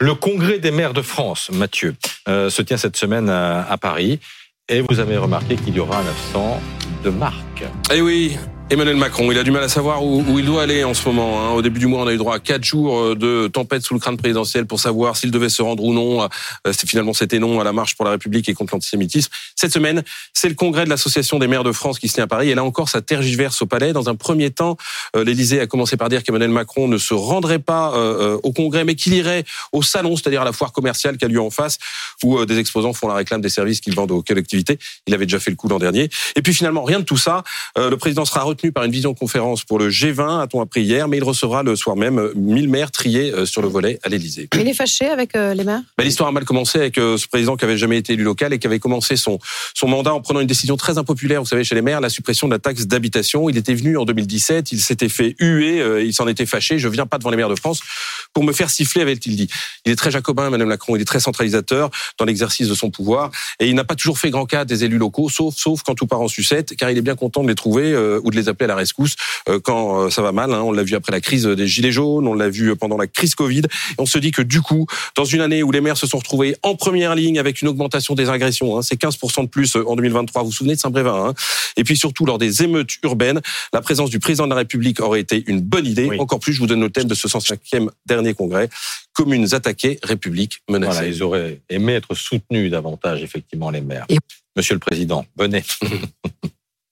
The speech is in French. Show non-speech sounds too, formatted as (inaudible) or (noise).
Le congrès des maires de France, Mathieu, euh, se tient cette semaine à, Paris. Et vous avez remarqué qu'il y aura un absent de marque. Eh oui, Emmanuel Macron, il a du mal à savoir où, il doit aller en ce moment. Hein. Au début du mois, on a eu droit à quatre jours euh, de tempête sous le crâne présidentiel pour savoir s'il devait se rendre ou non. Euh, finalement c'était non à la marche pour la République et contre l'antisémitisme. Cette semaine, c'est le congrès de l'Association des maires de France qui se tient à Paris. Et là encore, ça tergiverse au Palais. Dans un premier temps, euh, l'Élysée a commencé par dire qu'Emmanuel Macron ne se rendrait pas au congrès, mais qu'il irait au salon, c'est-à-dire à la foire commerciale qui a lieu en face, où des exposants font la réclame des services qu'ils vendent aux collectivités. Il avait déjà fait le coup l'an dernier. Et puis finalement, rien de tout ça. Le président sera par une visioconférence pour le G20, a-t-on appris hier, mais il recevra le soir même 1000 maires triés euh, sur le volet à l'Elysée. Il est fâché avec euh, les maires? Ben, L'histoire a mal commencé avec euh, ce président qui avait jamais été élu local et qui avait commencé son, son mandat en prenant une décision très impopulaire, vous savez, chez les maires, la suppression de la taxe d'habitation. Il était venu en 2017, il s'était fait huer, il s'en était fâché. Je viens pas devant les maires de France pour me faire siffler, avait-il dit. Il est très jacobin, Madame Macron, il est très centralisateur dans l'exercice de son pouvoir et il n'a pas toujours fait grand cas des élus locaux, sauf, sauf quand tout part en sucette, car il est bien content de les trouver ou de les appeler à la rescousse quand ça va mal. Hein. On l'a vu après la crise des gilets jaunes, on l'a vu pendant la crise Covid. on se dit que du coup, dans une année où les maires se sont retrouvés en première ligne avec une augmentation des agressions, hein, c'est 15% de plus en 2023. Vous vous souvenez de Saint-Brévin hein Et puis surtout lors des émeutes urbaines, la présence du président de la République aurait été une bonne idée. Encore plus, je vous donne le thème de ce 105e dernier congrès communes attaquées, République menacée. Voilà, ils auraient aimé être soutenus davantage, effectivement, les maires. Monsieur le Président, venez. (laughs)